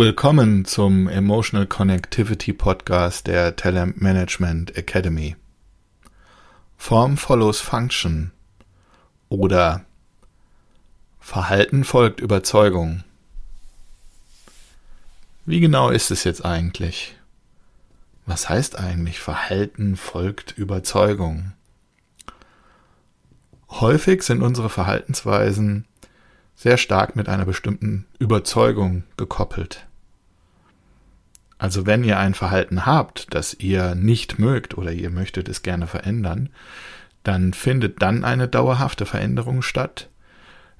Willkommen zum Emotional Connectivity Podcast der Talent Management Academy. Form follows Function oder Verhalten folgt Überzeugung. Wie genau ist es jetzt eigentlich? Was heißt eigentlich Verhalten folgt Überzeugung? Häufig sind unsere Verhaltensweisen sehr stark mit einer bestimmten Überzeugung gekoppelt. Also wenn ihr ein Verhalten habt, das ihr nicht mögt oder ihr möchtet es gerne verändern, dann findet dann eine dauerhafte Veränderung statt,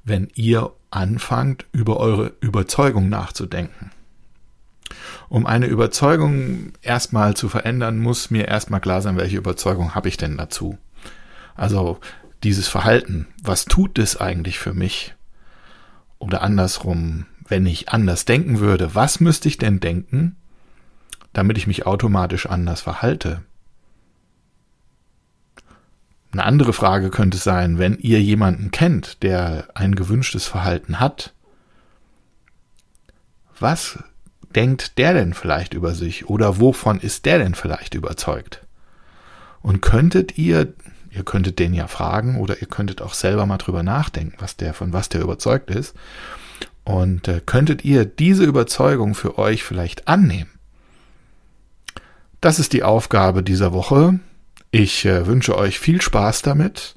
wenn ihr anfangt, über eure Überzeugung nachzudenken. Um eine Überzeugung erstmal zu verändern, muss mir erstmal klar sein, welche Überzeugung habe ich denn dazu. Also dieses Verhalten, was tut es eigentlich für mich? Oder andersrum, wenn ich anders denken würde, was müsste ich denn denken, damit ich mich automatisch anders verhalte? Eine andere Frage könnte sein, wenn ihr jemanden kennt, der ein gewünschtes Verhalten hat, was denkt der denn vielleicht über sich oder wovon ist der denn vielleicht überzeugt? Und könntet ihr Ihr könntet den ja fragen oder ihr könntet auch selber mal drüber nachdenken, was der, von was der überzeugt ist. Und äh, könntet ihr diese Überzeugung für euch vielleicht annehmen? Das ist die Aufgabe dieser Woche. Ich äh, wünsche euch viel Spaß damit.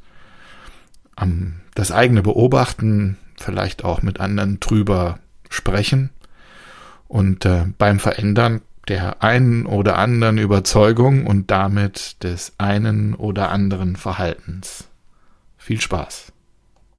Am, das eigene Beobachten, vielleicht auch mit anderen drüber sprechen. Und äh, beim Verändern der einen oder anderen Überzeugung und damit des einen oder anderen Verhaltens. Viel Spaß!